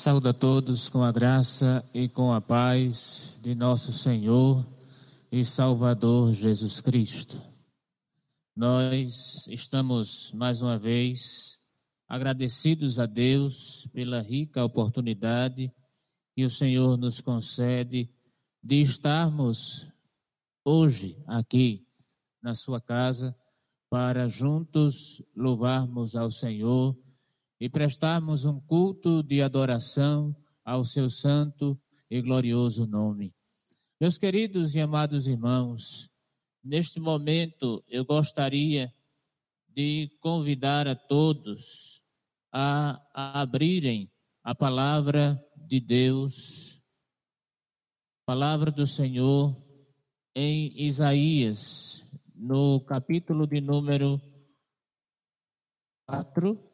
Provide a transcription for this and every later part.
Saúde a todos com a graça e com a paz de nosso Senhor e Salvador Jesus Cristo. Nós estamos mais uma vez agradecidos a Deus pela rica oportunidade que o Senhor nos concede de estarmos hoje aqui na sua casa para juntos louvarmos ao Senhor e prestarmos um culto de adoração ao seu santo e glorioso nome. Meus queridos e amados irmãos, neste momento eu gostaria de convidar a todos a, a abrirem a palavra de Deus, palavra do Senhor em Isaías, no capítulo de número 4,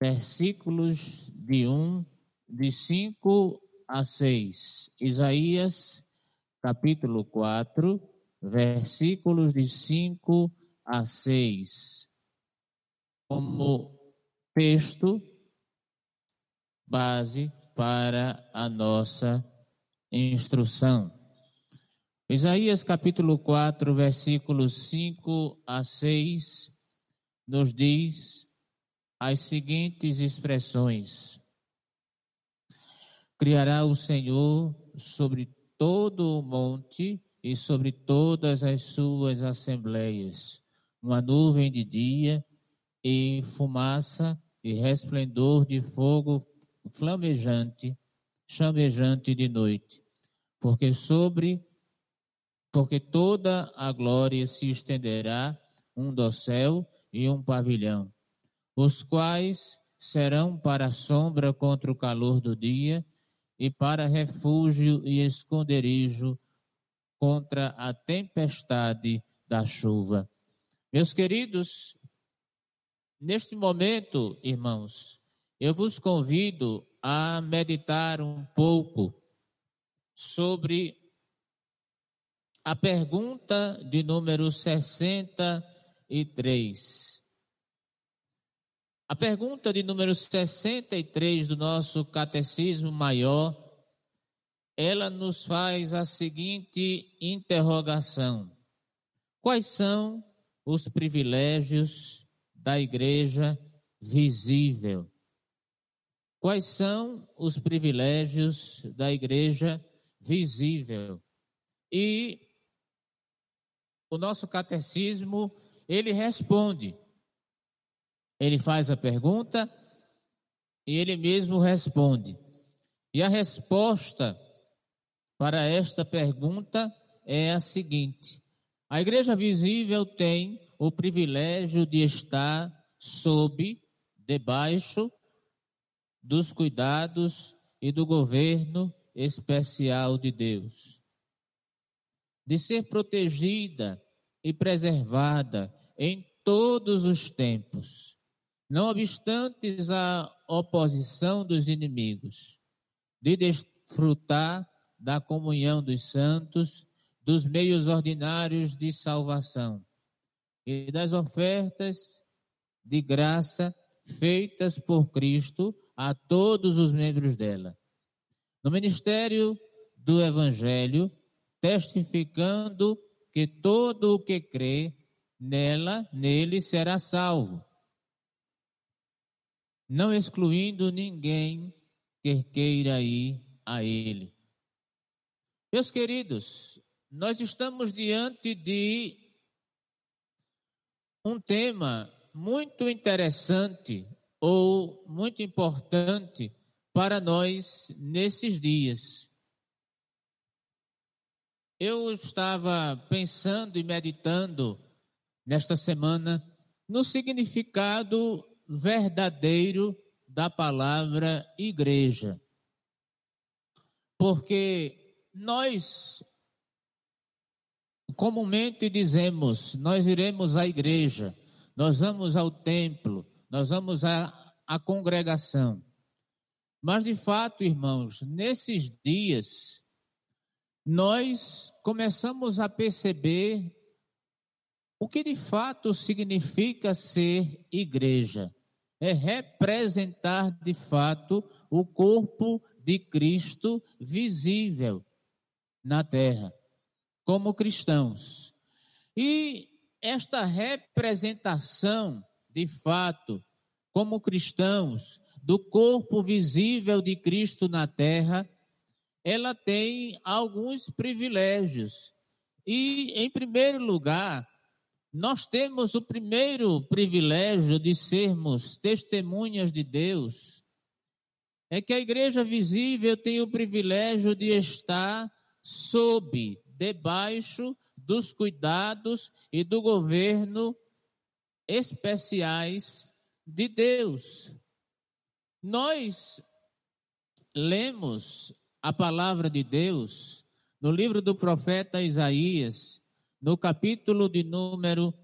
versículos de 1, de 5 a 6. Isaías, capítulo 4, versículos de 5 a 6. Como texto base para a nossa instrução. Isaías capítulo 4, versículos 5 a 6, nos diz as seguintes expressões: Criará o Senhor sobre todo o monte e sobre todas as suas assembleias, uma nuvem de dia e fumaça e resplendor de fogo flamejante, chamejante de noite, porque sobre porque toda a glória se estenderá um dossel e um pavilhão, os quais serão para sombra contra o calor do dia e para refúgio e esconderijo contra a tempestade da chuva. Meus queridos, neste momento, irmãos, eu vos convido a meditar um pouco sobre a pergunta de número 63. A pergunta de número 63 do nosso catecismo maior, ela nos faz a seguinte interrogação: Quais são os privilégios da igreja visível? Quais são os privilégios da igreja visível? E o nosso catecismo, ele responde. Ele faz a pergunta e ele mesmo responde. E a resposta para esta pergunta é a seguinte: a igreja visível tem o privilégio de estar sob, debaixo dos cuidados e do governo especial de Deus. De ser protegida e preservada em todos os tempos, não obstante a oposição dos inimigos, de desfrutar da comunhão dos santos, dos meios ordinários de salvação e das ofertas de graça feitas por Cristo a todos os membros dela. No ministério do Evangelho, testificando que todo o que crê nela, nele será salvo, não excluindo ninguém que queira ir a ele. Meus queridos, nós estamos diante de um tema muito interessante ou muito importante para nós nesses dias. Eu estava pensando e meditando nesta semana no significado verdadeiro da palavra igreja. Porque nós comumente dizemos, nós iremos à igreja, nós vamos ao templo, nós vamos à, à congregação. Mas de fato, irmãos, nesses dias nós começamos a perceber o que de fato significa ser igreja. É representar de fato o corpo de Cristo visível na terra, como cristãos. E esta representação, de fato, como cristãos, do corpo visível de Cristo na terra, ela tem alguns privilégios. E, em primeiro lugar, nós temos o primeiro privilégio de sermos testemunhas de Deus. É que a igreja visível tem o privilégio de estar sob, debaixo dos cuidados e do governo especiais de Deus. Nós lemos a palavra de Deus no livro do profeta Isaías, no capítulo de número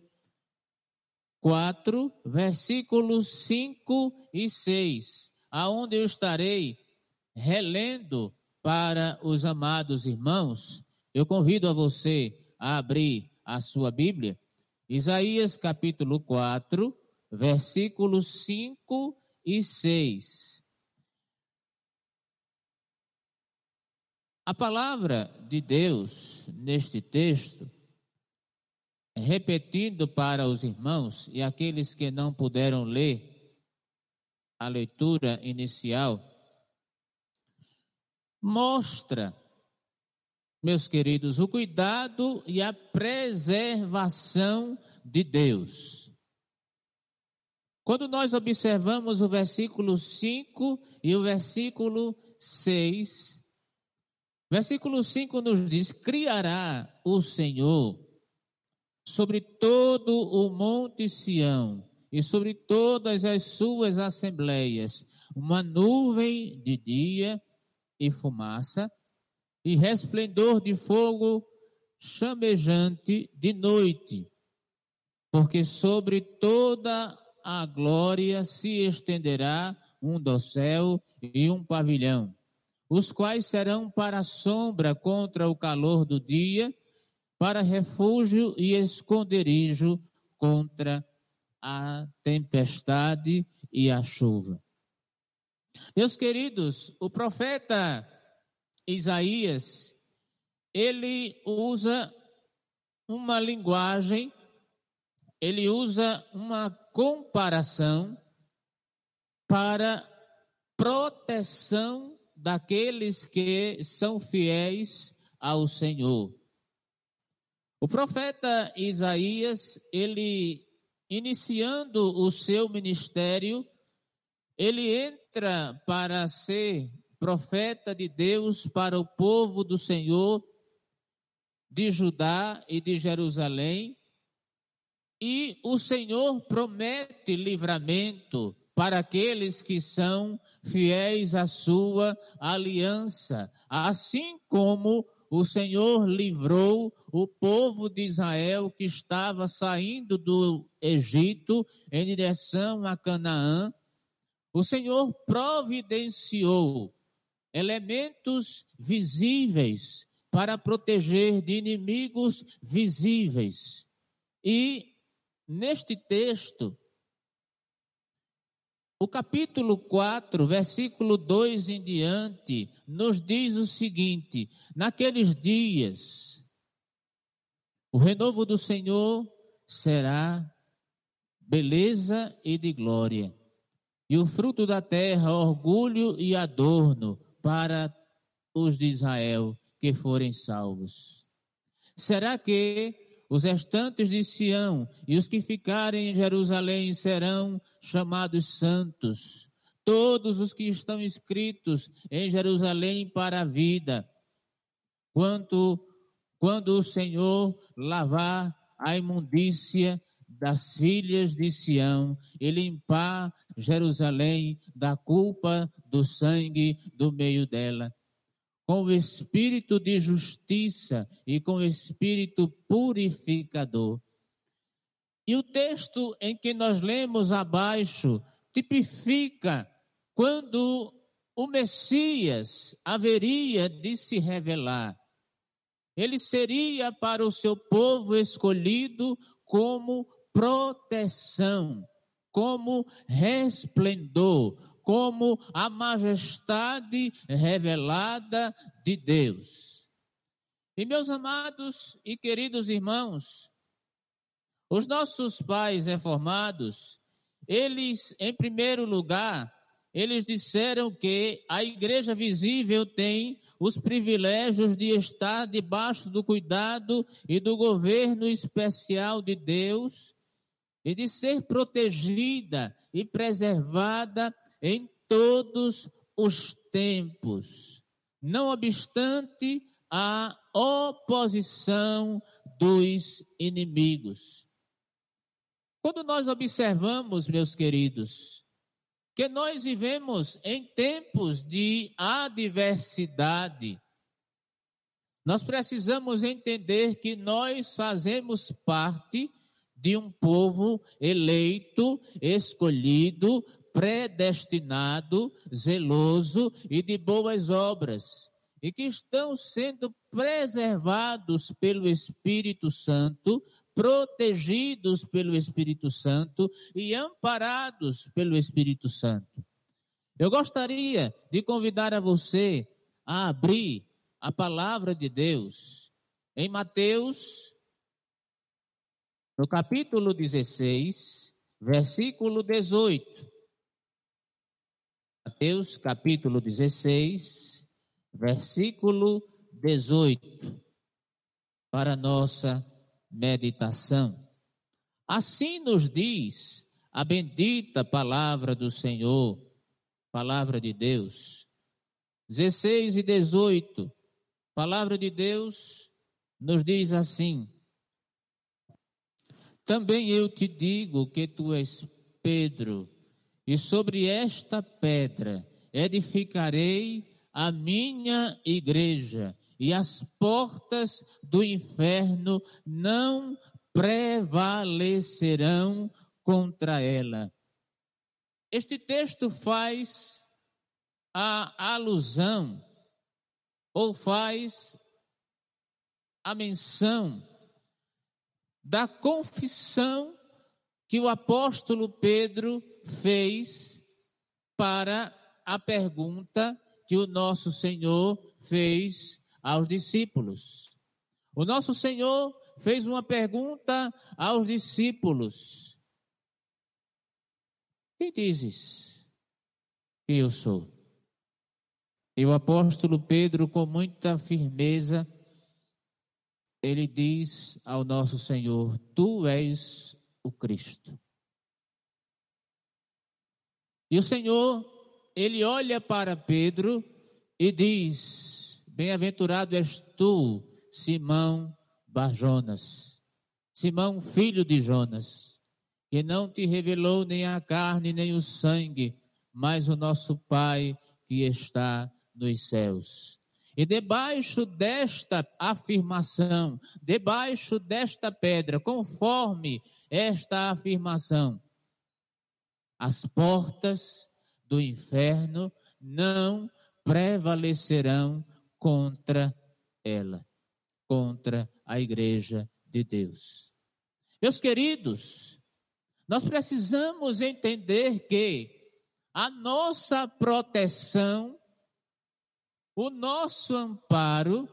4, versículos 5 e 6, aonde eu estarei relendo para os amados irmãos. Eu convido a você a abrir a sua Bíblia. Isaías capítulo 4, versículos 5 e 6. A palavra de Deus neste texto, repetindo para os irmãos e aqueles que não puderam ler a leitura inicial, mostra, meus queridos, o cuidado e a preservação de Deus. Quando nós observamos o versículo 5 e o versículo 6, versículo 5 nos diz: Criará o Senhor sobre todo o monte Sião e sobre todas as suas assembleias uma nuvem de dia e fumaça e resplendor de fogo chamejante de noite, porque sobre toda a glória se estenderá um dossel e um pavilhão, os quais serão para sombra contra o calor do dia, para refúgio e esconderijo contra a tempestade e a chuva. Meus queridos, o profeta Isaías, ele usa uma linguagem, ele usa uma comparação para proteção daqueles que são fiéis ao Senhor. O profeta Isaías, ele iniciando o seu ministério, ele entra para ser profeta de Deus para o povo do Senhor de Judá e de Jerusalém, e o Senhor promete livramento para aqueles que são fiéis à sua aliança, assim como o Senhor livrou o povo de Israel que estava saindo do Egito em direção a Canaã. O Senhor providenciou elementos visíveis para proteger de inimigos visíveis. E Neste texto, o capítulo 4, versículo 2 em diante, nos diz o seguinte: Naqueles dias, o renovo do Senhor será beleza e de glória, e o fruto da terra, orgulho e adorno para os de Israel que forem salvos. Será que os restantes de Sião e os que ficarem em Jerusalém serão chamados santos. Todos os que estão inscritos em Jerusalém para a vida. Quanto, quando o Senhor lavar a imundícia das filhas de Sião e limpar Jerusalém da culpa do sangue do meio dela com o espírito de justiça e com o espírito purificador. E o texto em que nós lemos abaixo tipifica quando o Messias haveria de se revelar. Ele seria para o seu povo escolhido como proteção, como resplendor, como a majestade revelada de Deus. E meus amados e queridos irmãos, os nossos pais reformados, eles, em primeiro lugar, eles disseram que a igreja visível tem os privilégios de estar debaixo do cuidado e do governo especial de Deus e de ser protegida e preservada em todos os tempos, não obstante a oposição dos inimigos. Quando nós observamos, meus queridos, que nós vivemos em tempos de adversidade, nós precisamos entender que nós fazemos parte de um povo eleito, escolhido, predestinado, zeloso e de boas obras, e que estão sendo preservados pelo Espírito Santo protegidos pelo Espírito Santo e amparados pelo Espírito Santo. Eu gostaria de convidar a você a abrir a palavra de Deus em Mateus, no capítulo 16, versículo 18. Mateus, capítulo 16, versículo 18. Para nossa meditação. Assim nos diz a bendita palavra do Senhor, palavra de Deus. 16 e 18, palavra de Deus nos diz assim: Também eu te digo que tu és Pedro, e sobre esta pedra edificarei a minha igreja, e as portas do inferno não prevalecerão contra ela. Este texto faz a alusão ou faz a menção da confissão que o apóstolo Pedro fez para a pergunta que o nosso Senhor fez aos discípulos. O nosso Senhor fez uma pergunta aos discípulos: Quem dizes que eu sou? E o apóstolo Pedro, com muita firmeza, ele diz ao nosso Senhor: Tu és o Cristo. E o Senhor, ele olha para Pedro e diz: Bem-aventurado és tu, Simão Barjonas, Simão, filho de Jonas, que não te revelou nem a carne nem o sangue, mas o nosso Pai que está nos céus. E debaixo desta afirmação, debaixo desta pedra, conforme esta afirmação, as portas do inferno não prevalecerão contra ela, contra a igreja de Deus. Meus queridos, nós precisamos entender que a nossa proteção, o nosso amparo,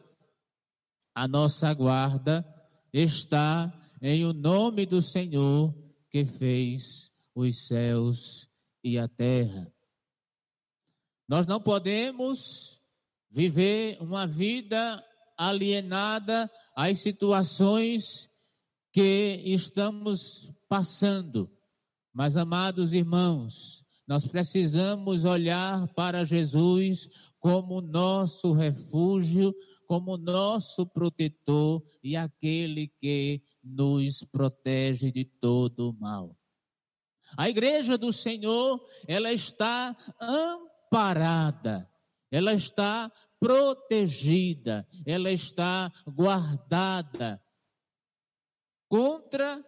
a nossa guarda está em o nome do Senhor que fez os céus e a terra. Nós não podemos viver uma vida alienada às situações que estamos passando. Mas, amados irmãos, nós precisamos olhar para Jesus como nosso refúgio, como nosso protetor e aquele que nos protege de todo o mal. A igreja do Senhor, ela está amparada ela está protegida, ela está guardada contra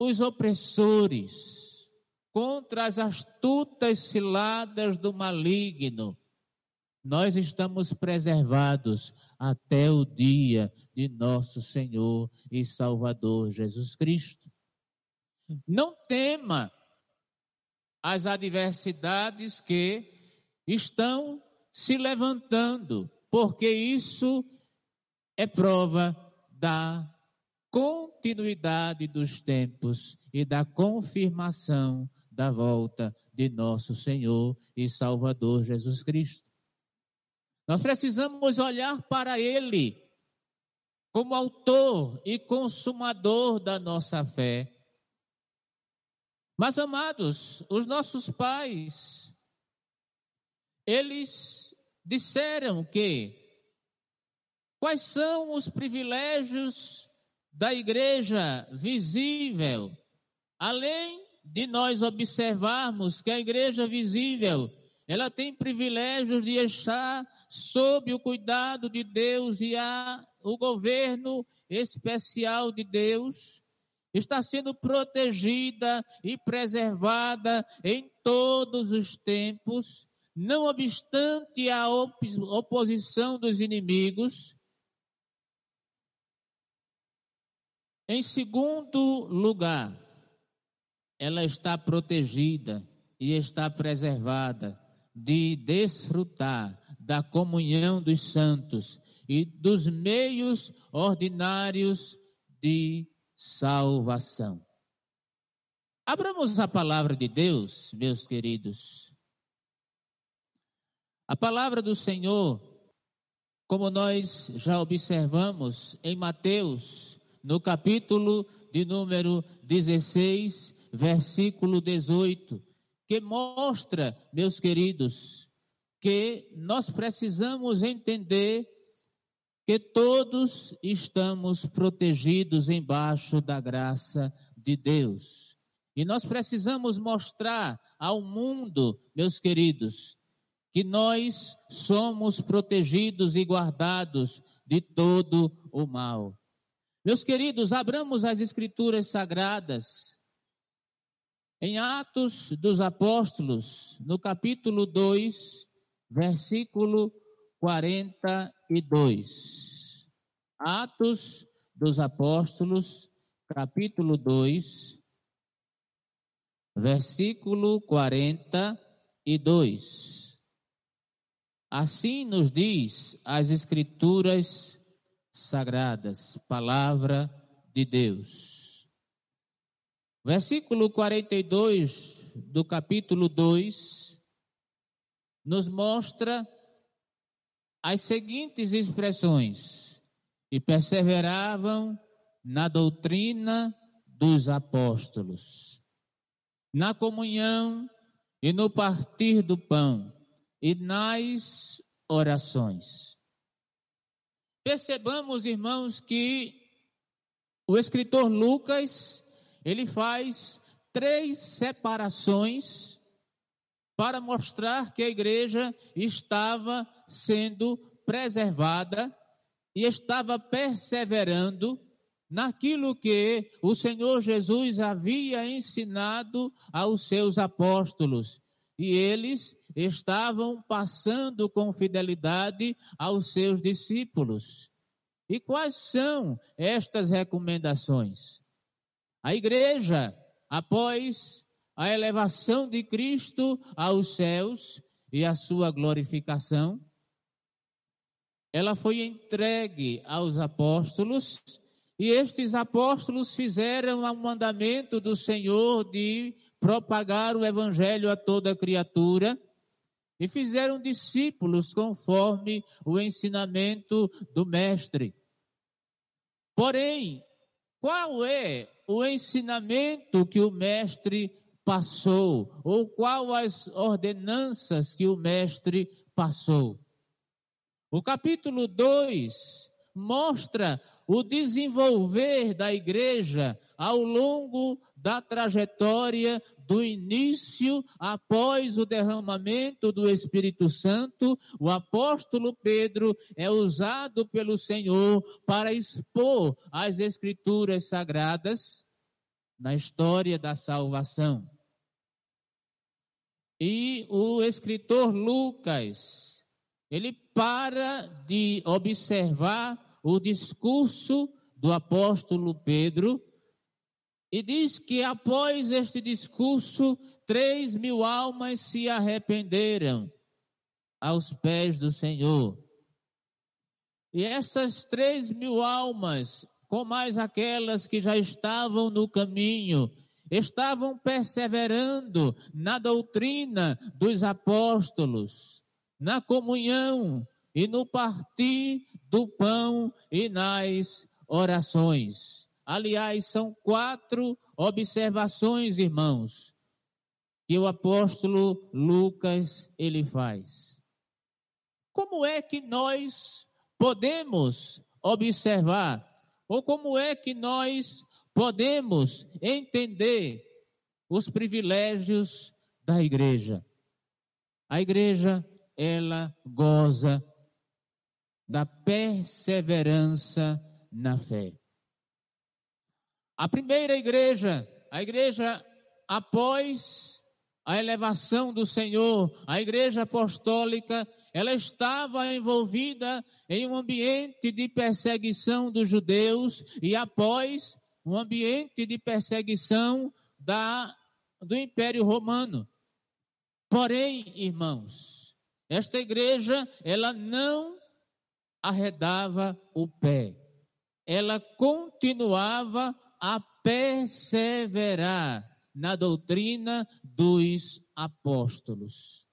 os opressores, contra as astutas ciladas do maligno. Nós estamos preservados até o dia de nosso Senhor e Salvador Jesus Cristo. Não tema as adversidades que estão se levantando, porque isso é prova da continuidade dos tempos e da confirmação da volta de nosso Senhor e Salvador Jesus Cristo. Nós precisamos olhar para Ele como autor e consumador da nossa fé. Mas, amados, os nossos pais, eles disseram que quais são os privilégios da igreja visível, além de nós observarmos que a igreja visível ela tem privilégios de estar sob o cuidado de Deus e a, o governo especial de Deus está sendo protegida e preservada em todos os tempos, não obstante a oposição dos inimigos. Em segundo lugar, ela está protegida e está preservada de desfrutar da comunhão dos santos e dos meios ordinários de salvação. Abramos a palavra de Deus, meus queridos. A palavra do Senhor, como nós já observamos em Mateus, no capítulo de número 16, versículo 18, que mostra, meus queridos, que nós precisamos entender que todos estamos protegidos embaixo da graça de Deus. E nós precisamos mostrar ao mundo, meus queridos, que nós somos protegidos e guardados de todo o mal. Meus queridos, abramos as Escrituras Sagradas em Atos dos Apóstolos, no capítulo 2, versículo 42. Atos dos Apóstolos, capítulo 2, versículo 42. Assim nos diz as Escrituras Sagradas, palavra de Deus. Versículo 42 do capítulo 2 nos mostra as seguintes expressões: e perseveravam na doutrina dos apóstolos, na comunhão e no partir do pão e nas orações. Percebamos, irmãos, que o escritor Lucas ele faz três separações para mostrar que a igreja estava sendo preservada e estava perseverando naquilo que o Senhor Jesus havia ensinado aos seus apóstolos. E eles estavam passando com fidelidade aos seus discípulos. E quais são estas recomendações? A igreja, após a elevação de Cristo aos céus e a sua glorificação, ela foi entregue aos apóstolos e estes apóstolos fizeram o mandamento do Senhor de propagar o evangelho a toda criatura e fizeram discípulos conforme o ensinamento do mestre. Porém, qual é o ensinamento que o mestre passou, ou qual as ordenanças que o mestre passou. O capítulo 2 mostra o desenvolver da igreja ao longo da trajetória do início após o derramamento do Espírito Santo, o apóstolo Pedro é usado pelo Senhor para expor as escrituras sagradas na história da salvação. E o escritor Lucas, ele para de observar o discurso do apóstolo Pedro E diz que após este discurso, três mil almas se arrependeram aos pés do Senhor. E essas três mil almas, com mais aquelas que já estavam no caminho, estavam perseverando na doutrina dos apóstolos, na comunhão e no partir do pão e nas orações. Aliás, são quatro observações, irmãos, que o apóstolo Lucas ele faz. Como é que nós podemos observar ou como é que nós podemos entender os privilégios da igreja? A igreja, ela goza da perseverança na fé. A primeira igreja, a igreja após a elevação do Senhor, a igreja apostólica, ela estava envolvida em um ambiente de perseguição dos judeus e após um ambiente de perseguição da, do Império Romano. Porém, irmãos, esta igreja, ela não arredava o pé. Ela continuava a perseverar na doutrina dos apóstolos.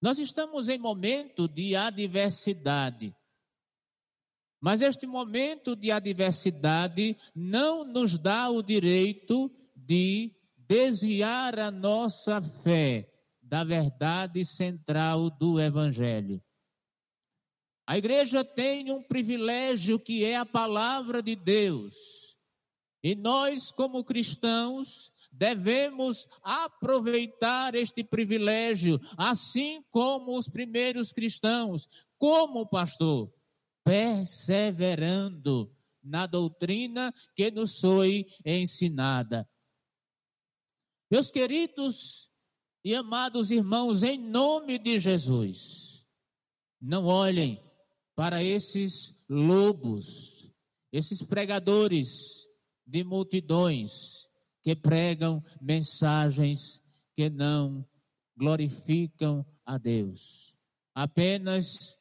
Nós estamos em momento de adversidade. Mas este momento de adversidade não nos dá o direito de desviar a nossa fé da verdade central do Evangelho. A igreja tem um privilégio que é a palavra de Deus. E nós, como cristãos, devemos aproveitar este privilégio, assim como os primeiros cristãos, como pastor, perseverando na doutrina que nos foi ensinada. Meus queridos e amados irmãos, em nome de Jesus, não olhem para esses lobos, esses pregadores de multidões que pregam mensagens que não glorificam a Deus. Apenas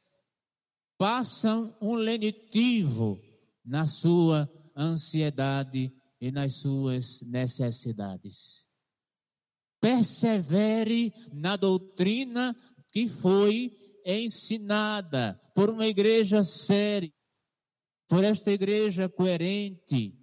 passam um lenitivo na sua ansiedade e nas suas necessidades. Persevere na doutrina que foi ensinada por uma igreja séria, por esta igreja coerente.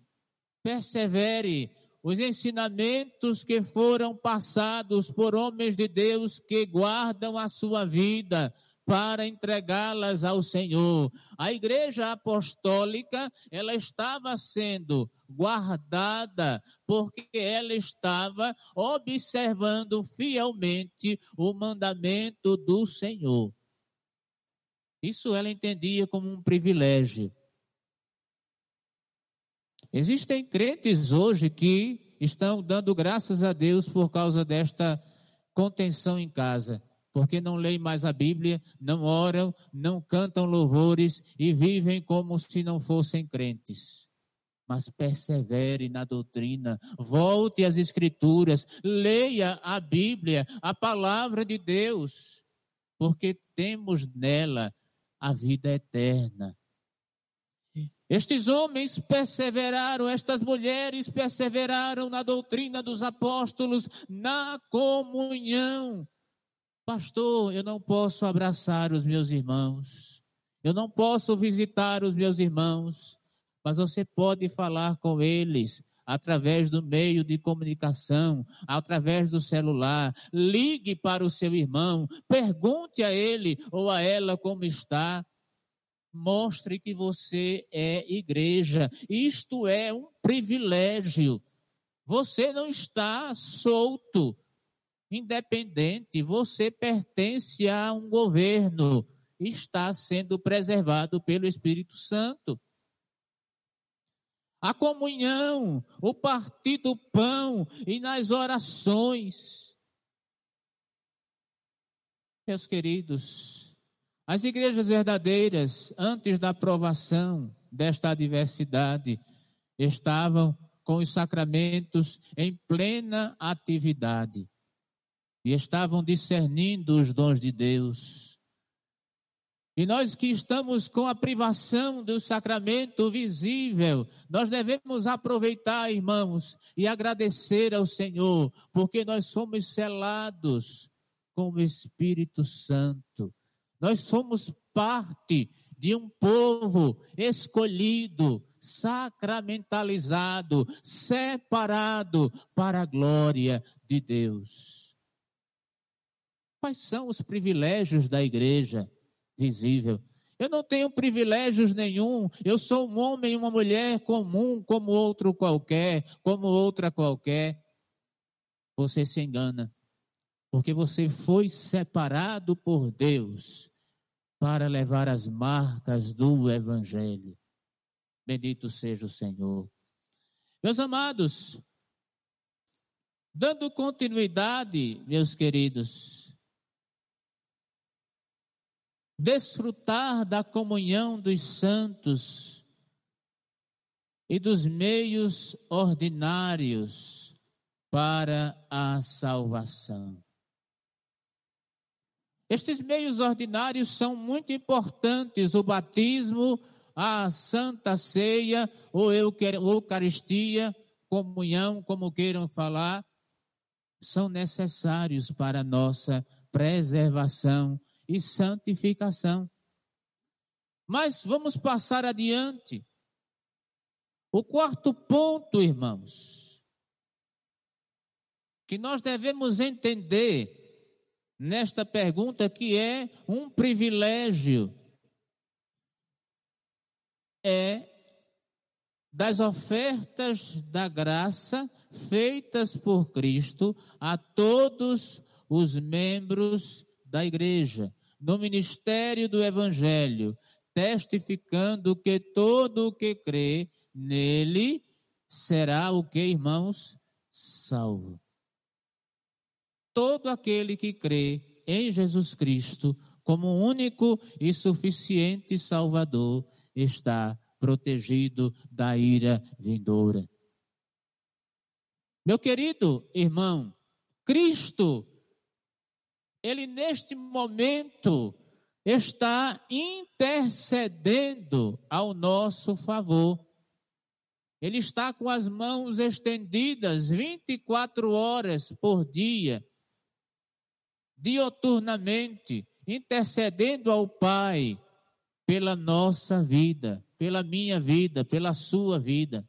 Persevere os ensinamentos que foram passados por homens de Deus que guardam a sua vida para entregá-las ao Senhor. A igreja apostólica, ela estava sendo guardada porque ela estava observando fielmente o mandamento do Senhor. Isso ela entendia como um privilégio. Existem crentes hoje que estão dando graças a Deus por causa desta contenção em casa, porque não leem mais a Bíblia, não oram, não cantam louvores e vivem como se não fossem crentes. Mas persevere na doutrina, volte às Escrituras, leia a Bíblia, a palavra de Deus, porque temos nela a vida eterna. Estes homens perseveraram, estas mulheres perseveraram na doutrina dos apóstolos, na comunhão. Pastor, eu não posso abraçar os meus irmãos, eu não posso visitar os meus irmãos, mas você pode falar com eles através do meio de comunicação, através do celular. Ligue para o seu irmão, pergunte a ele ou a ela como está. Mostre que você é igreja. Isto é um privilégio. Você não está solto, independente. Você pertence a um governo. Está sendo preservado pelo Espírito Santo a comunhão, o partir do pão e nas orações. Meus queridos, as igrejas verdadeiras, antes da aprovação desta adversidade, estavam com os sacramentos em plena atividade e estavam discernindo os dons de Deus. E nós que estamos com a privação do sacramento visível, nós devemos aproveitar, irmãos, e agradecer ao Senhor, porque nós somos selados com o Espírito Santo. Nós somos parte de um povo escolhido, sacramentalizado, separado para a glória de Deus. Quais são os privilégios da igreja visível? Eu não tenho privilégios nenhum. Eu sou um homem e uma mulher comum, como outro qualquer, como outra qualquer. Você se engana, porque você foi separado por Deus para levar as marcas do Evangelho. Bendito seja o Senhor. Meus amados, dando continuidade, meus queridos, desfrutar da comunhão dos santos e dos meios ordinários para a salvação. Estes meios ordinários são muito importantes, o batismo, a Santa Ceia, ou Eucaristia, comunhão, como queiram falar, são necessários para a nossa preservação e santificação. Mas vamos passar adiante. O quarto ponto, irmãos, que nós devemos entender nesta pergunta que é um privilégio é das ofertas da graça feitas por Cristo a todos os membros da igreja, no ministério do Evangelho, testificando que todo o que crê nele será o que, irmãos? Salvo. Todo aquele que crê em Jesus Cristo como único e suficiente Salvador está protegido da ira vindoura. Meu querido irmão, Cristo, ele neste momento está intercedendo ao nosso favor. Ele está com as mãos estendidas 24 horas por dia, dioturnamente, intercedendo ao Pai pela nossa vida, pela minha vida, pela sua vida.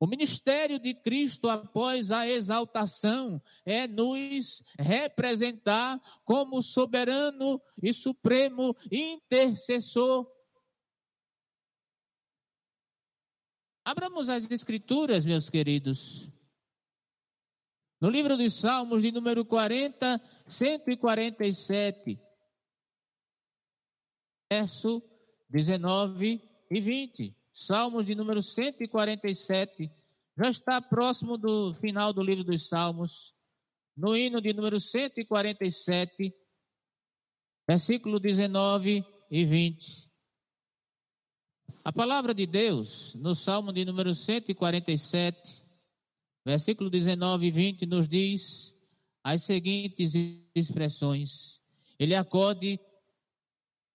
O ministério de Cristo após a exaltação é nos representar como soberano e supremo intercessor. Abramos as escrituras, meus queridos. No livro dos Salmos, de número 40, 147 verso 19 e 20. Salmos de número 147. Já está próximo do final do livro dos Salmos. No hino de número 147, versículo 19 e 20. A palavra de Deus, no Salmo de número 147, versículo 19 e 20, nos diz as seguintes expressões: Ele acode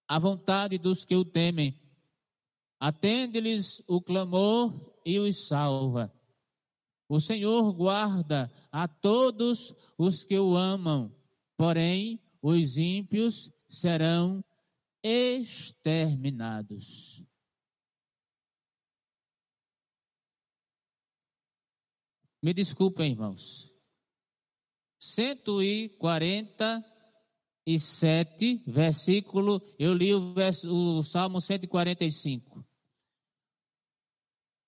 a vontade dos que o temem. Atende-lhes o clamor e os salva. O Senhor guarda a todos os que o amam, porém os ímpios serão exterminados. Me desculpem, irmãos. 140 e 7, versículo, eu li o, vers, o Salmo 145.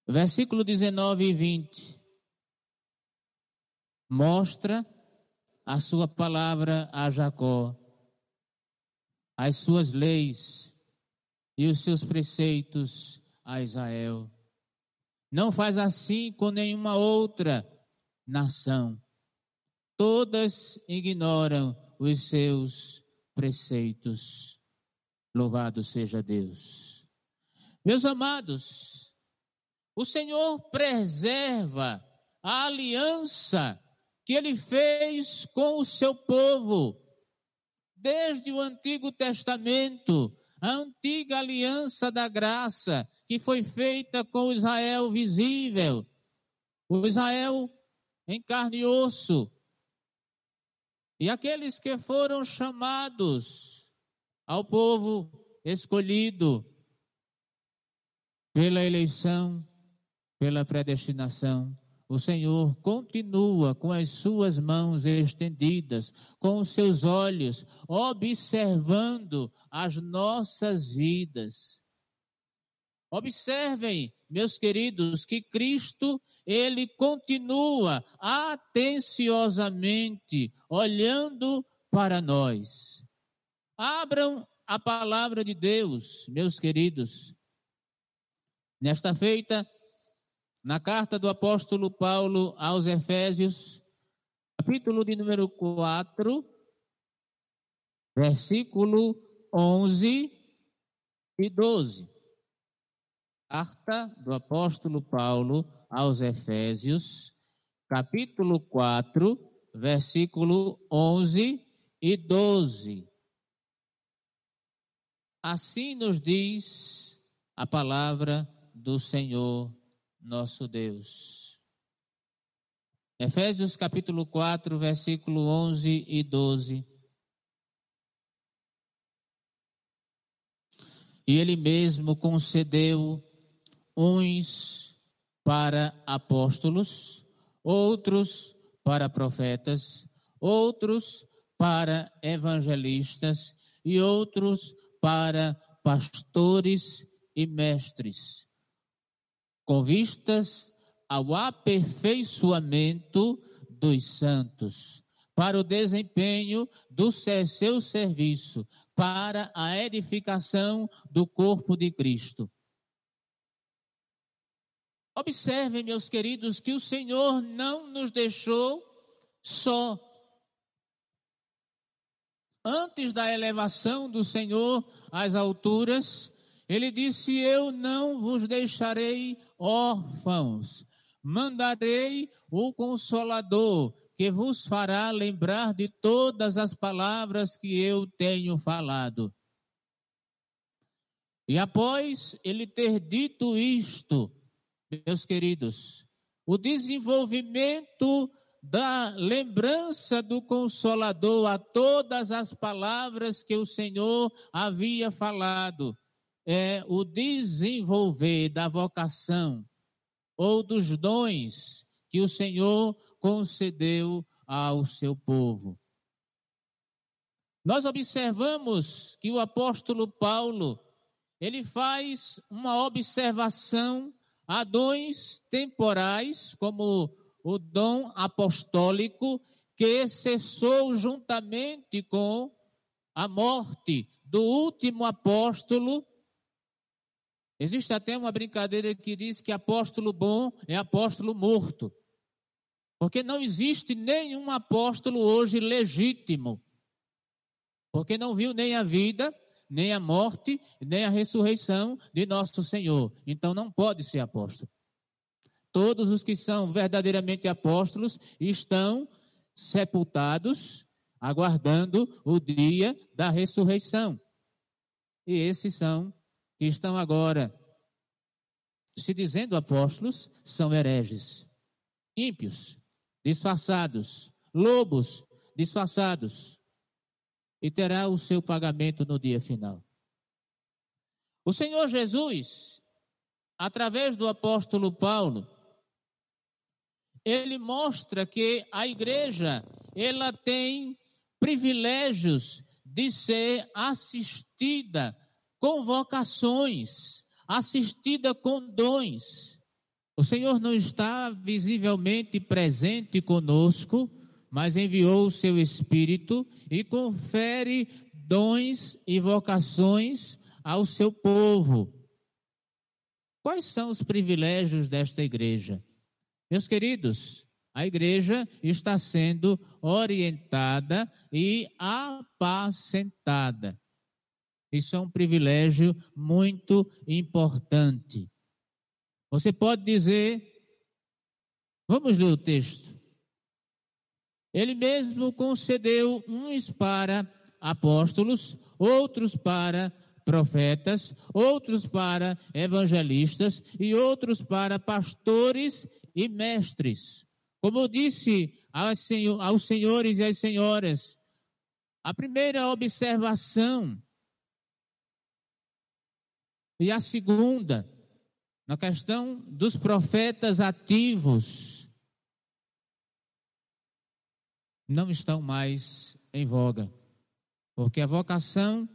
Versículo 19 e 20. Mostra a sua palavra a Jacó, as suas leis e os seus preceitos a Israel. Não faz assim com nenhuma outra nação. Todas ignoram os seus preceitos. Louvado seja Deus. Meus amados, O Senhor preserva a aliança que ele fez com o seu povo. Desde o Antigo Testamento, a antiga aliança da graça, que foi feita com o Israel visível, o Israel em carne e osso, e aqueles que foram chamados ao povo escolhido pela eleição, pela predestinação, o Senhor continua com as suas mãos estendidas, com os seus olhos, observando as nossas vidas. Observem, meus queridos, que Cristo, ele continua atenciosamente olhando para nós. Abram a palavra de Deus, meus queridos. Nesta feita, na carta do apóstolo Paulo aos Efésios, capítulo de número 4, versículo 11 e 12. Carta do apóstolo Paulo aos Efésios, capítulo 4, versículo 11 e 12. Assim nos diz a palavra do Senhor nosso Deus. Efésios capítulo 4, versículo 11 e 12. E ele mesmo concedeu uns para apóstolos, outros para profetas, outros para evangelistas e outros para pastores e mestres com vistas ao aperfeiçoamento dos santos, para o desempenho do seu serviço, para a edificação do corpo de Cristo. Observem, meus queridos, que o Senhor não nos deixou só. Antes da elevação do Senhor às alturas, ele disse: Eu não vos deixarei órfãos, mandarei o Consolador, que vos fará lembrar de todas as palavras que eu tenho falado. E após ele ter dito isto, meus queridos, o desenvolvimento da lembrança do Consolador a todas as palavras que o Senhor havia falado é o desenvolver da vocação ou dos dons que o Senhor concedeu ao seu povo. Nós observamos que o apóstolo Paulo, ele faz uma observação a dons temporais, como o dom apostólico, que cessou juntamente com a morte do último apóstolo Existe até uma brincadeira que diz que apóstolo bom é apóstolo morto. Porque não existe nenhum apóstolo hoje legítimo. Porque não viu nem a vida, nem a morte, nem a ressurreição de nosso Senhor. Então não pode ser apóstolo. Todos os que são verdadeiramente apóstolos estão sepultados, aguardando o dia da ressurreição. E esses são que estão agora se dizendo apóstolos são hereges, ímpios, disfarçados, lobos disfarçados, e terá o seu pagamento no dia final. O Senhor Jesus, através do apóstolo Paulo, ele mostra que a igreja, ela tem privilégios de ser assistida convocações, assistida com dons. O Senhor não está visivelmente presente conosco, mas enviou o seu Espírito e confere dons e vocações ao seu povo. Quais são os privilégios desta igreja? Meus queridos, a igreja está sendo orientada e apacentada. Isso é um privilégio muito importante. Você pode dizer, vamos ler o texto. Ele mesmo concedeu uns para apóstolos, outros para profetas, outros para evangelistas e outros para pastores e mestres. Como eu disse aos, senhores e às senhoras, a primeira observação e a segunda, na questão dos profetas ativos, não estão mais em voga, porque a vocação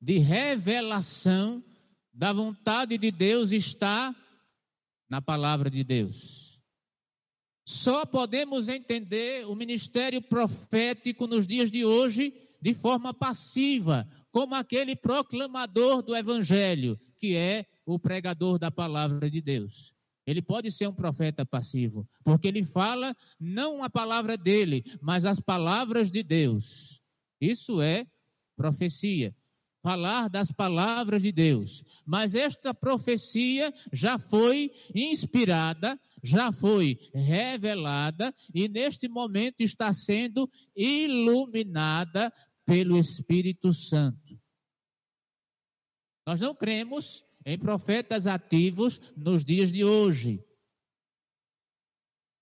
de revelação da vontade de Deus está na palavra de Deus. Só podemos entender o ministério profético nos dias de hoje de forma passiva, como aquele proclamador do evangelho, que é o pregador da palavra de Deus. Ele pode ser um profeta passivo, porque ele fala não a palavra dele, mas as palavras de Deus. Isso é profecia falar das palavras de Deus. Mas esta profecia já foi inspirada, já foi revelada e neste momento está sendo iluminada pelo Espírito Santo. Nós não cremos em profetas ativos nos dias de hoje.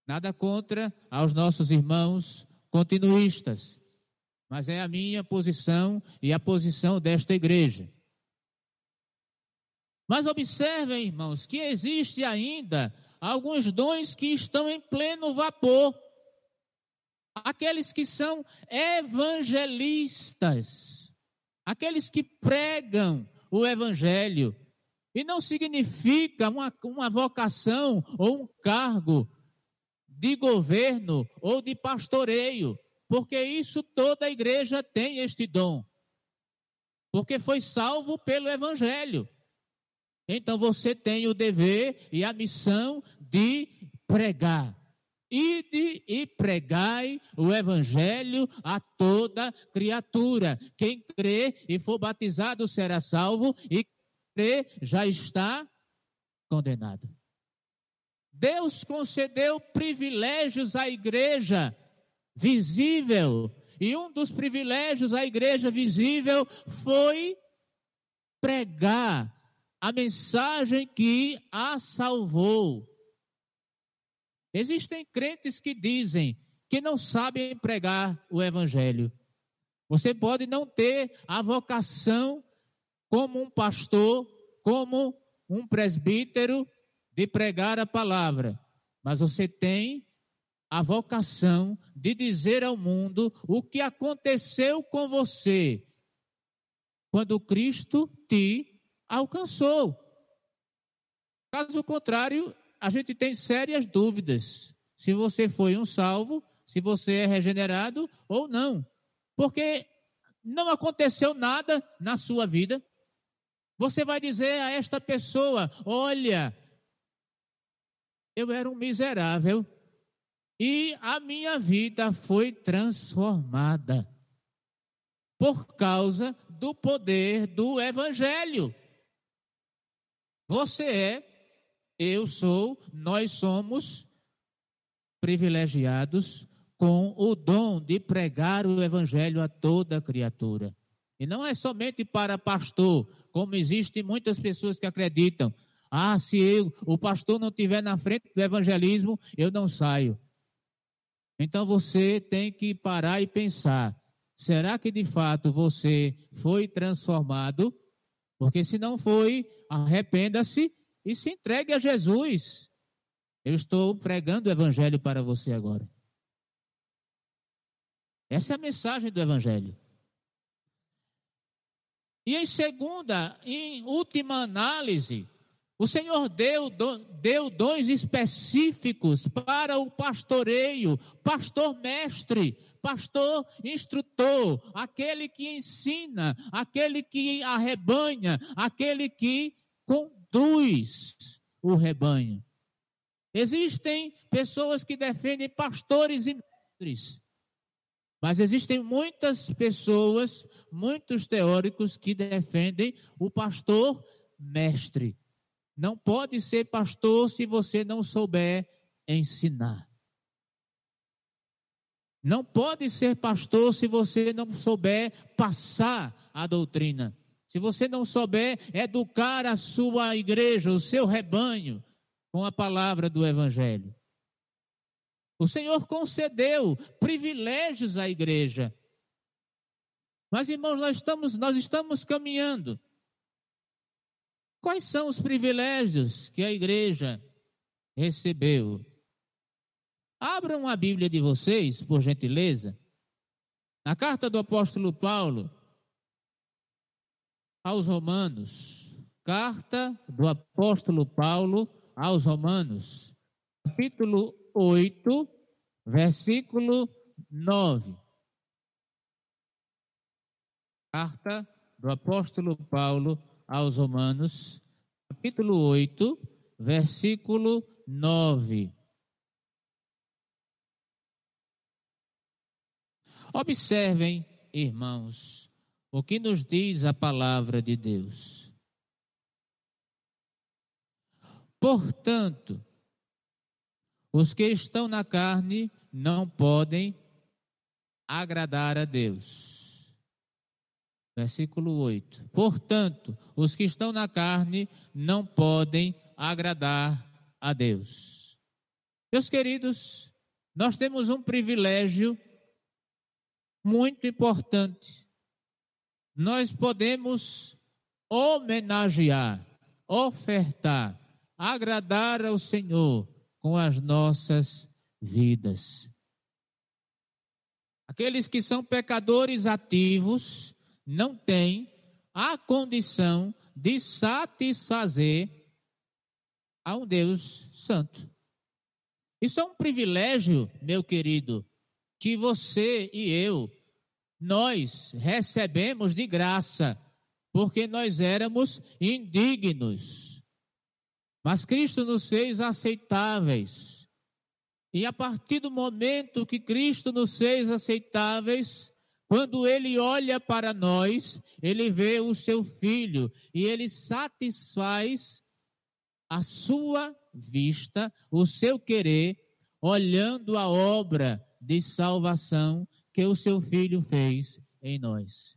Nada contra aos nossos irmãos continuistas mas é a minha posição e a posição desta igreja. Mas observem, irmãos, que existe ainda alguns dons que estão em pleno vapor. Aqueles que são evangelistas, aqueles que pregam o evangelho. E não significa uma, uma vocação ou um cargo de governo ou de pastoreio porque isso toda a igreja tem este dom. Porque foi salvo pelo Evangelho. Então você tem o dever e a missão de pregar. Ide e pregai o evangelho a toda criatura. Quem crê e for batizado será salvo, e crê já está condenado. Deus concedeu privilégios à igreja visível. E um dos privilégios da igreja visível foi pregar a mensagem que a salvou. Existem crentes que dizem que não sabem pregar o evangelho. Você pode não ter a vocação como um pastor, como um presbítero de pregar a palavra, mas você tem a vocação de dizer ao mundo o que aconteceu com você quando Cristo te alcançou. Caso contrário, a gente tem sérias dúvidas se você foi um salvo, se você é regenerado ou não. Porque não aconteceu nada na sua vida. Você vai dizer a esta pessoa: Olha, eu era um miserável, e a minha vida foi transformada por causa do poder do Evangelho. Você é, eu sou, nós somos privilegiados com o dom de pregar o Evangelho a toda criatura. E não é somente para pastor, como existem muitas pessoas que acreditam. Ah, se eu, o pastor não estiver na frente do evangelismo, eu não saio. Então você tem que parar e pensar: será que de fato você foi transformado? Porque se não foi, arrependa-se e se entregue a Jesus. Eu estou pregando o evangelho para você agora. Essa é a mensagem do evangelho. E em segunda, em última análise, o Senhor deu, deu dons específicos para o pastoreio, pastor mestre, pastor instrutor, aquele que ensina, aquele que arrebanha, aquele que conduz o rebanho. Existem pessoas que defendem pastores e mestres, mas existem muitas pessoas, muitos teóricos que defendem o pastor mestre não pode ser pastor se você não souber ensinar. Não pode ser pastor se você não souber passar a doutrina. Se você não souber educar a sua igreja, o seu rebanho, com a palavra do Evangelho. O Senhor concedeu privilégios à igreja. Mas, irmãos, nós estamos, nós estamos caminhando. Quais são os privilégios que a igreja recebeu? Abram a Bíblia de vocês, por gentileza, na carta do apóstolo Paulo aos Romanos. Carta do apóstolo Paulo aos Romanos, capítulo 8, versículo 9. Carta do apóstolo Paulo aos Romanos, capítulo 8, versículo 9. Observem, irmãos, o que nos diz a palavra de Deus. Portanto, os que estão na carne não podem agradar a Deus. Versículo 8. Portanto, os que estão na carne não podem agradar a Deus. Meus queridos, nós temos um privilégio muito importante. Nós podemos homenagear, ofertar, agradar ao Senhor com as nossas vidas. Aqueles que são pecadores ativos não têm a condição de satisfazer a um Deus santo. Isso é um privilégio, meu querido, que você e eu, nós recebemos de graça, porque nós éramos indignos. Mas Cristo nos fez aceitáveis. E a partir do momento que Cristo nos fez aceitáveis, quando ele olha para nós, ele vê o seu filho e ele satisfaz a sua vista, o seu querer, olhando a obra de salvação que o seu filho fez em nós.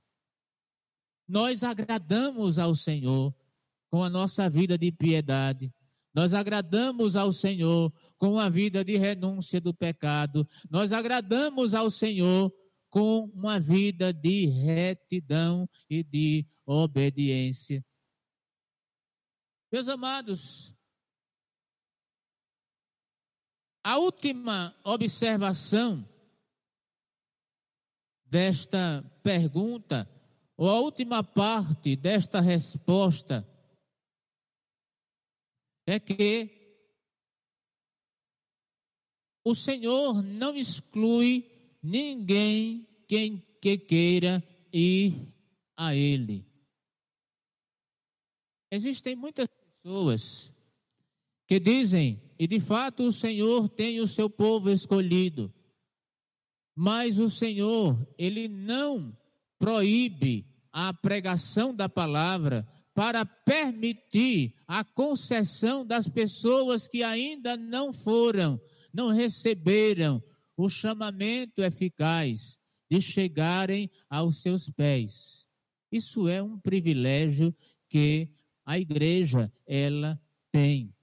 Nós agradamos ao Senhor com a nossa vida de piedade. Nós agradamos ao Senhor com a vida de renúncia do pecado. Nós agradamos ao Senhor com uma vida de retidão e de obediência. Meus amados, A última observação desta pergunta, ou a última parte desta resposta, é que o Senhor não exclui ninguém quem, que queira ir a Ele. Existem muitas pessoas que dizem e de fato o Senhor tem o seu povo escolhido. Mas o Senhor, ele não proíbe a pregação da palavra para permitir a concessão das pessoas que ainda não foram, não receberam o chamamento eficaz de chegarem aos seus pés. Isso é um privilégio que a igreja ela tem.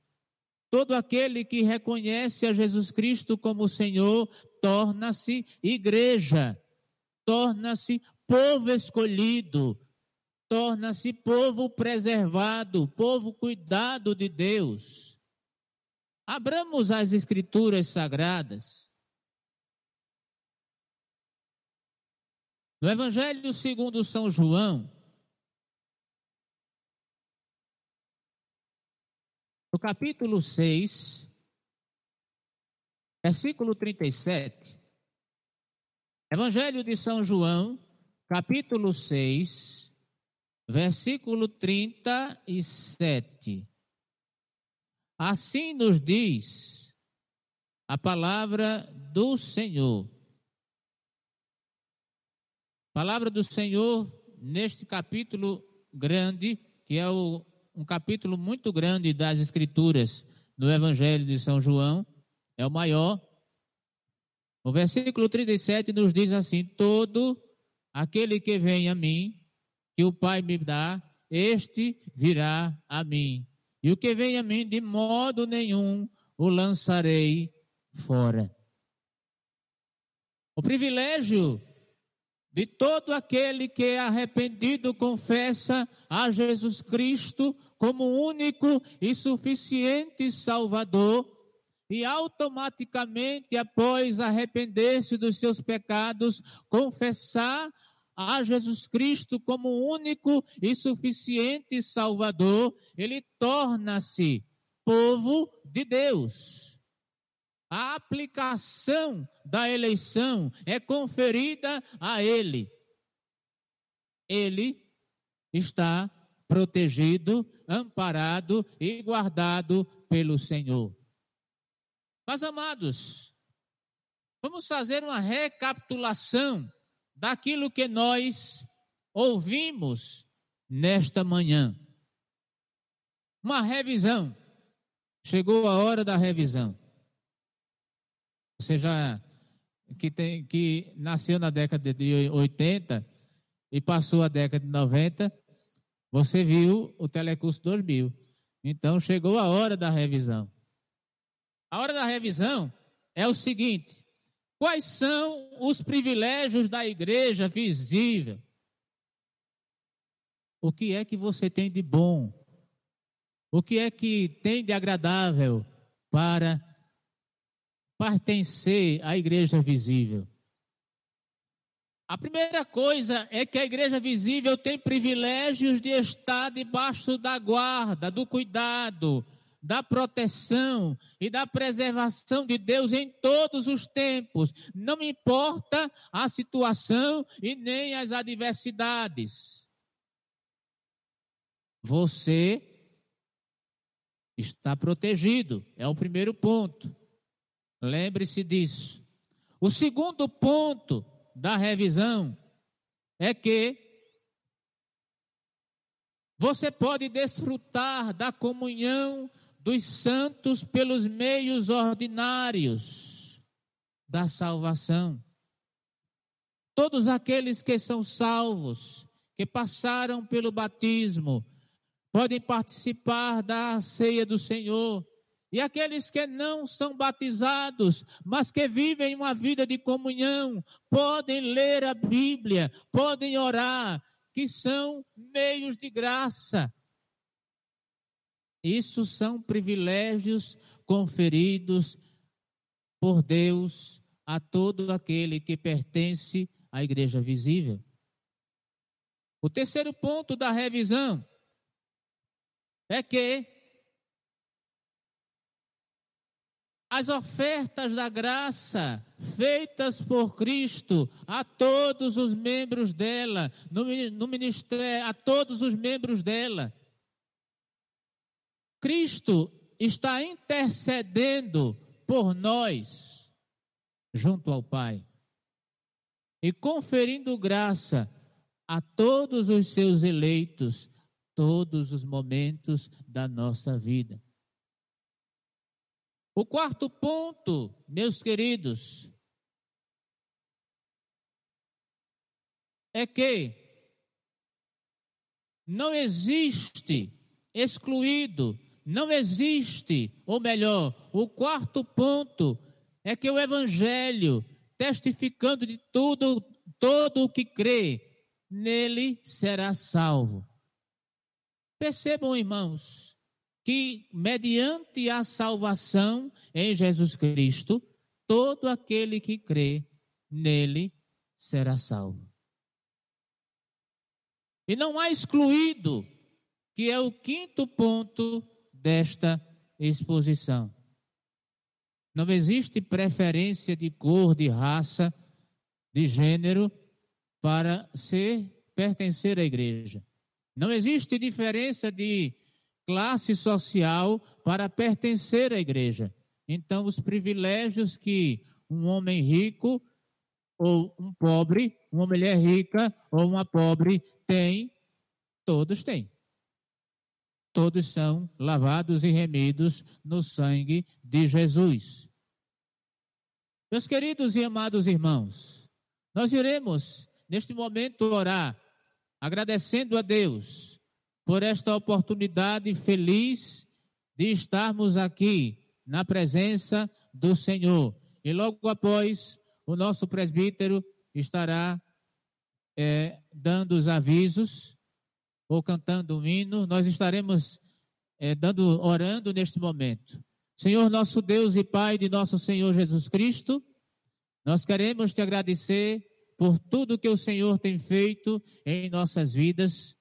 Todo aquele que reconhece a Jesus Cristo como Senhor torna-se igreja, torna-se povo escolhido, torna-se povo preservado, povo cuidado de Deus. Abramos as Escrituras Sagradas. No Evangelho segundo São João, no capítulo 6, versículo 37. Evangelho de São João, capítulo 6, versículo 37. Assim nos diz a palavra do Senhor. Palavra do Senhor neste capítulo grande, que é o um capítulo muito grande das Escrituras no Evangelho de São João, é o maior. O versículo 37 nos diz assim: Todo aquele que vem a mim, que o Pai me dá, este virá a mim. E o que vem a mim, de modo nenhum o lançarei fora. O privilégio de todo aquele que é arrependido confessa a Jesus Cristo como único e suficiente Salvador, e automaticamente, após arrepender-se dos seus pecados, confessar a Jesus Cristo como único e suficiente Salvador, ele torna-se povo de Deus. A aplicação da eleição é conferida a ele. Ele está protegido, amparado e guardado pelo Senhor. Mas, amados, vamos fazer uma recapitulação daquilo que nós ouvimos nesta manhã. Uma revisão. Chegou a hora da revisão. Já que, tem, que nasceu na década de 80 e passou a década de 90, você viu o Telecurso 2000. Então chegou a hora da revisão. A hora da revisão é o seguinte: quais são os privilégios da igreja visível? O que é que você tem de bom? O que é que tem de agradável para pertencer à igreja visível? A primeira coisa é que a igreja visível tem privilégios de estar debaixo da guarda, do cuidado, da proteção e da preservação de Deus em todos os tempos. Não importa a situação e nem as adversidades. Você está protegido, é o primeiro ponto. Lembre-se disso. O segundo ponto da revisão é que você pode desfrutar da comunhão dos santos pelos meios ordinários da salvação. Todos aqueles que são salvos, que passaram pelo batismo, podem participar da ceia do Senhor e aqueles que não são batizados, mas que vivem uma vida de comunhão, podem ler a Bíblia, podem orar, que são meios de graça. Isso são privilégios conferidos por Deus a todo aquele que pertence à igreja visível. O terceiro ponto da revisão é que as ofertas da graça feitas por Cristo a todos os membros dela, no, no ministério, a todos os membros dela. Cristo está intercedendo por nós junto ao Pai e conferindo graça a todos os seus eleitos, todos os momentos da nossa vida. O quarto ponto, meus queridos, é que não existe excluído, não existe, ou melhor, o quarto ponto é que o evangelho, testificando de tudo, todo o que crê, nele será salvo. Percebam, irmãos, que, mediante a salvação em Jesus Cristo, todo aquele que crê nele será salvo. E não há excluído, que é o quinto ponto desta exposição. Não existe preferência de cor, de raça, de gênero para ser pertencer à igreja. Não existe diferença de classe social para pertencer à igreja. Então, os privilégios que um homem rico ou um pobre, uma mulher rica ou uma pobre tem, todos têm. todos são lavados e remidos no sangue de Jesus. Meus queridos e amados irmãos, nós iremos neste momento orar, agradecendo a Deus por esta oportunidade feliz de estarmos aqui na presença do Senhor. E logo após, o nosso presbítero estará é, dando os avisos ou cantando um hino. Nós estaremos é, dando, orando neste momento. Senhor nosso Deus e Pai de nosso Senhor Jesus Cristo, nós queremos te agradecer por tudo que o Senhor tem feito em nossas vidas.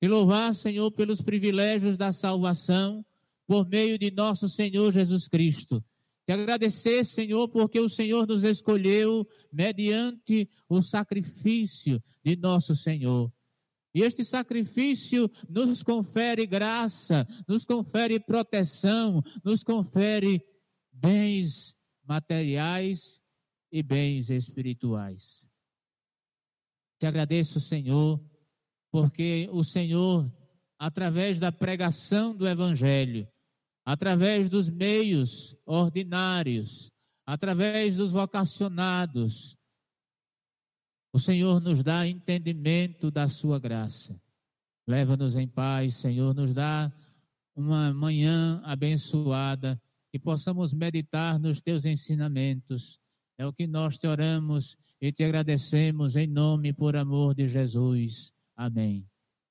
Te louvar, Senhor, pelos privilégios da salvação por meio de nosso Senhor Jesus Cristo. Te agradecer, Senhor, porque o Senhor nos escolheu mediante o sacrifício de nosso Senhor. E este sacrifício nos confere graça, nos confere proteção, nos confere bens materiais e bens espirituais. Te agradeço, Senhor, porque o Senhor, através da pregação do Evangelho, através dos meios ordinários, através dos vocacionados, o Senhor nos dá entendimento da sua graça. Leva-nos em paz, Senhor, nos dá uma manhã abençoada, que possamos meditar nos teus ensinamentos. É o que nós te oramos e te agradecemos em nome por amor de Jesus. Amém.